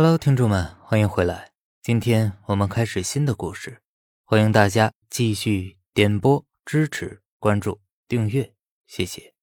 Hello，听众们，欢迎回来。今天我们开始新的故事，欢迎大家继续点播、支持、关注、订阅，谢谢。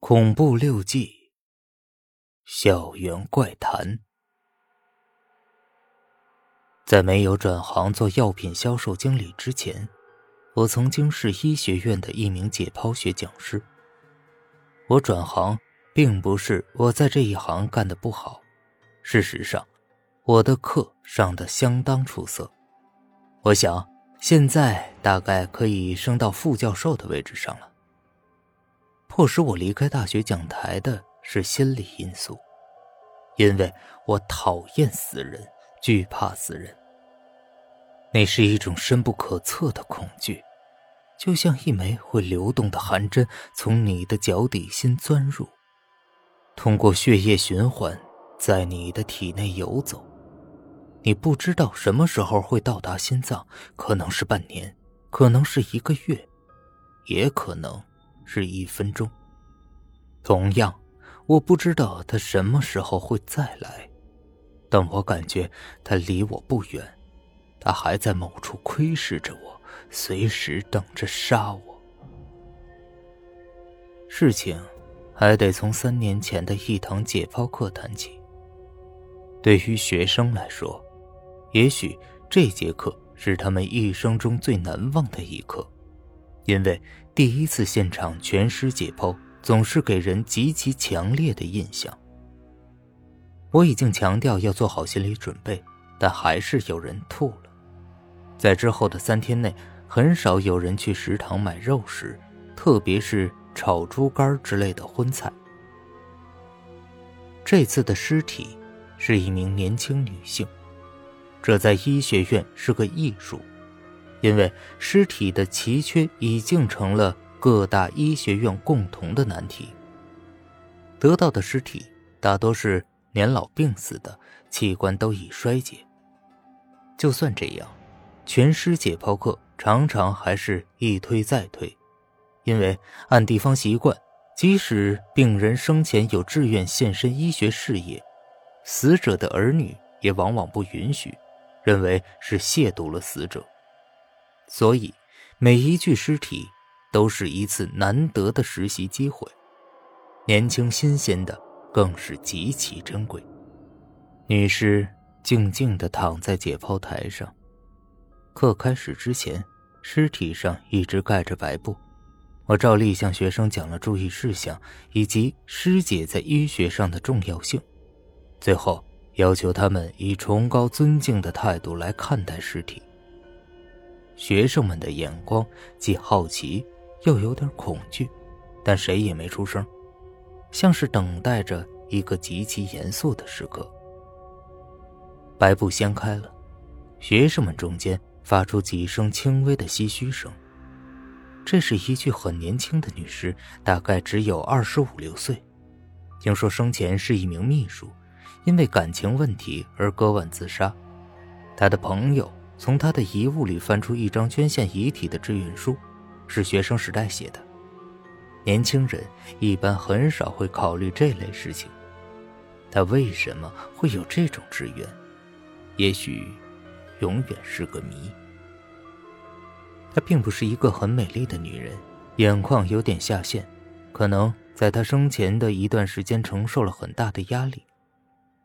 恐怖六记，校园怪谈。在没有转行做药品销售经理之前，我曾经是医学院的一名解剖学讲师。我转行。并不是我在这一行干的不好，事实上，我的课上的相当出色。我想现在大概可以升到副教授的位置上了。迫使我离开大学讲台的是心理因素，因为我讨厌死人，惧怕死人。那是一种深不可测的恐惧，就像一枚会流动的寒针从你的脚底心钻入。通过血液循环，在你的体内游走，你不知道什么时候会到达心脏，可能是半年，可能是一个月，也可能是一分钟。同样，我不知道他什么时候会再来，但我感觉他离我不远，他还在某处窥视着我，随时等着杀我。事情。还得从三年前的一堂解剖课谈起。对于学生来说，也许这节课是他们一生中最难忘的一课，因为第一次现场全尸解剖总是给人极其强烈的印象。我已经强调要做好心理准备，但还是有人吐了。在之后的三天内，很少有人去食堂买肉食，特别是。炒猪肝之类的荤菜。这次的尸体是一名年轻女性，这在医学院是个艺术，因为尸体的奇缺已经成了各大医学院共同的难题。得到的尸体大多是年老病死的，器官都已衰竭。就算这样，全尸解剖课常常还是一推再推。因为按地方习惯，即使病人生前有志愿献身医学事业，死者的儿女也往往不允许，认为是亵渎了死者。所以，每一具尸体都是一次难得的实习机会，年轻新鲜的更是极其珍贵。女尸静静地躺在解剖台上，课开始之前，尸体上一直盖着白布。我照例向学生讲了注意事项以及尸检在医学上的重要性，最后要求他们以崇高尊敬的态度来看待尸体。学生们的眼光既好奇又有点恐惧，但谁也没出声，像是等待着一个极其严肃的时刻。白布掀开了，学生们中间发出几声轻微的唏嘘声。这是一具很年轻的女尸，大概只有二十五六岁。听说生前是一名秘书，因为感情问题而割腕自杀。她的朋友从她的遗物里翻出一张捐献遗体的志愿书，是学生时代写的。年轻人一般很少会考虑这类事情。她为什么会有这种志愿？也许，永远是个谜。她并不是一个很美丽的女人，眼眶有点下陷，可能在她生前的一段时间承受了很大的压力。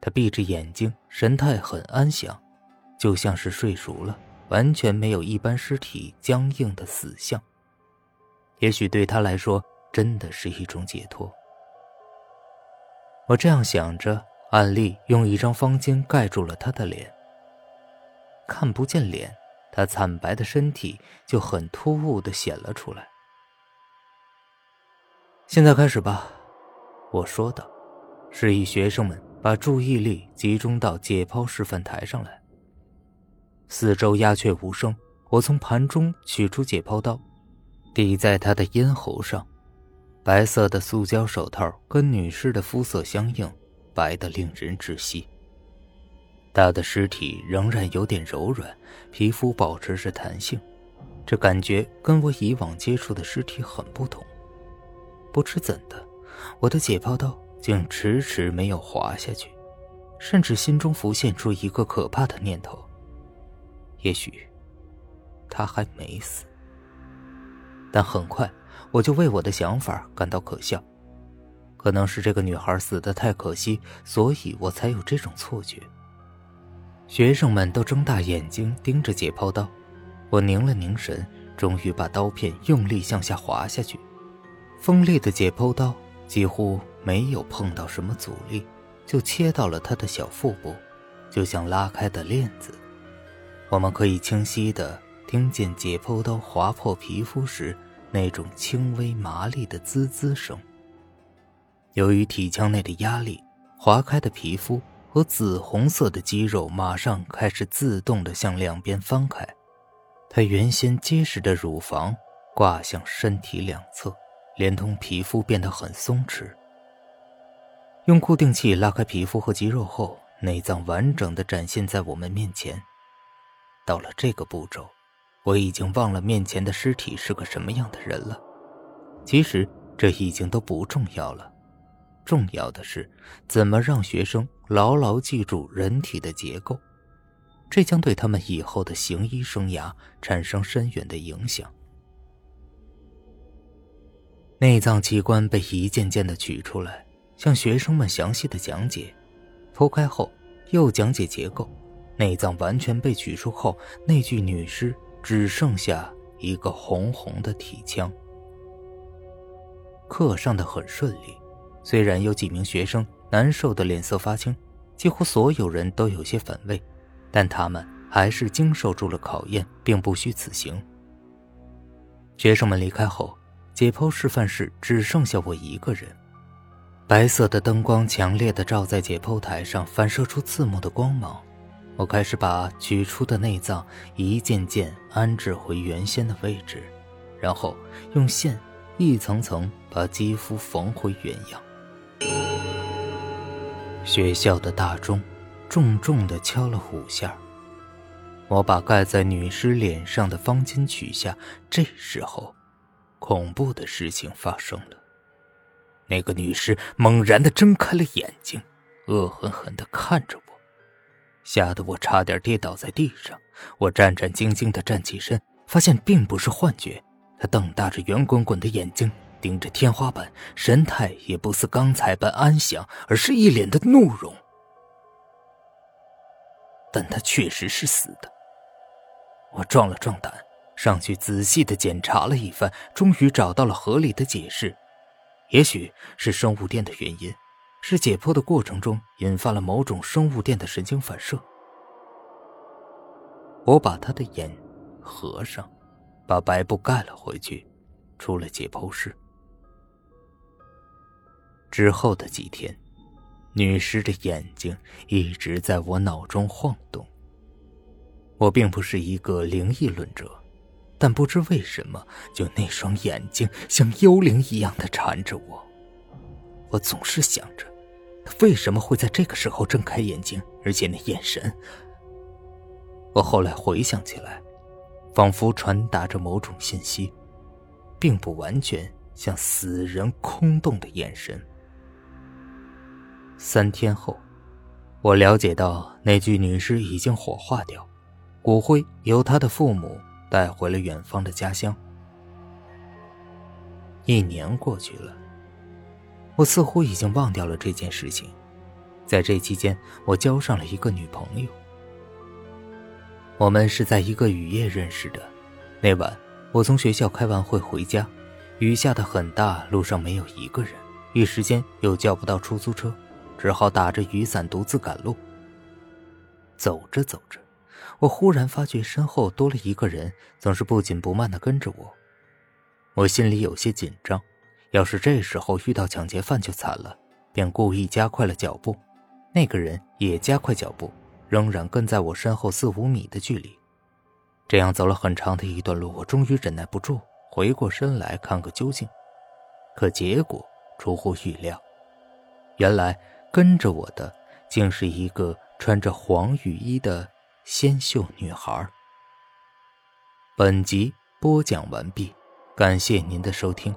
她闭着眼睛，神态很安详，就像是睡熟了，完全没有一般尸体僵硬的死相。也许对她来说，真的是一种解脱。我这样想着，安丽用一张方巾盖住了她的脸，看不见脸。他惨白的身体就很突兀的显了出来。现在开始吧，我说道，示意学生们把注意力集中到解剖示范台上来。四周鸦雀无声，我从盘中取出解剖刀，抵在他的咽喉上。白色的塑胶手套跟女尸的肤色相应，白的令人窒息。他的尸体仍然有点柔软，皮肤保持着弹性，这感觉跟我以往接触的尸体很不同。不知怎的，我的解剖刀竟迟迟没有滑下去，甚至心中浮现出一个可怕的念头：也许他还没死。但很快，我就为我的想法感到可笑。可能是这个女孩死的太可惜，所以我才有这种错觉。学生们都睁大眼睛盯着解剖刀，我凝了凝神，终于把刀片用力向下滑下去。锋利的解剖刀几乎没有碰到什么阻力，就切到了他的小腹部，就像拉开的链子。我们可以清晰地听见解剖刀划破皮肤时那种轻微麻利的滋滋声。由于体腔内的压力，划开的皮肤和紫红色的肌肉马上开始自动的向两边翻开，它原先结实的乳房挂向身体两侧，连同皮肤变得很松弛。用固定器拉开皮肤和肌肉后，内脏完整的展现在我们面前。到了这个步骤，我已经忘了面前的尸体是个什么样的人了。其实这已经都不重要了。重要的是，怎么让学生牢牢记住人体的结构，这将对他们以后的行医生涯产生深远的影响。内脏器官被一件件的取出来，向学生们详细的讲解。剖开后，又讲解结构。内脏完全被取出后，那具女尸只剩下一个红红的体腔。课上的很顺利。虽然有几名学生难受的脸色发青，几乎所有人都有些反胃，但他们还是经受住了考验，并不虚此行。学生们离开后，解剖示范室只剩下我一个人。白色的灯光强烈的照在解剖台上，反射出刺目的光芒。我开始把取出的内脏一件件安置回原先的位置，然后用线一层层把肌肤缝回原样。学校的大钟重重的敲了五下。我把盖在女尸脸上的方巾取下。这时候，恐怖的事情发生了。那个女尸猛然的睁开了眼睛，恶狠狠的看着我，吓得我差点跌倒在地上。我战战兢兢的站起身，发现并不是幻觉。她瞪大着圆滚滚的眼睛。盯着天花板，神态也不似刚才般安详，而是一脸的怒容。但他确实是死的。我壮了壮胆，上去仔细的检查了一番，终于找到了合理的解释。也许是生物电的原因，是解剖的过程中引发了某种生物电的神经反射。我把他的眼合上，把白布盖了回去，出了解剖室。之后的几天，女尸的眼睛一直在我脑中晃动。我并不是一个灵异论者，但不知为什么，就那双眼睛像幽灵一样的缠着我。我总是想着，他为什么会在这个时候睁开眼睛，而且那眼神……我后来回想起来，仿佛传达着某种信息，并不完全像死人空洞的眼神。三天后，我了解到那具女尸已经火化掉，骨灰由她的父母带回了远方的家乡。一年过去了，我似乎已经忘掉了这件事情。在这期间，我交上了一个女朋友。我们是在一个雨夜认识的。那晚，我从学校开完会回家，雨下的很大，路上没有一个人，一时间又叫不到出租车。只好打着雨伞独自赶路。走着走着，我忽然发觉身后多了一个人，总是不紧不慢的跟着我。我心里有些紧张，要是这时候遇到抢劫犯就惨了，便故意加快了脚步。那个人也加快脚步，仍然跟在我身后四五米的距离。这样走了很长的一段路，我终于忍耐不住，回过身来看个究竟。可结果出乎预料，原来。跟着我的，竟是一个穿着黄雨衣的纤秀女孩。本集播讲完毕，感谢您的收听。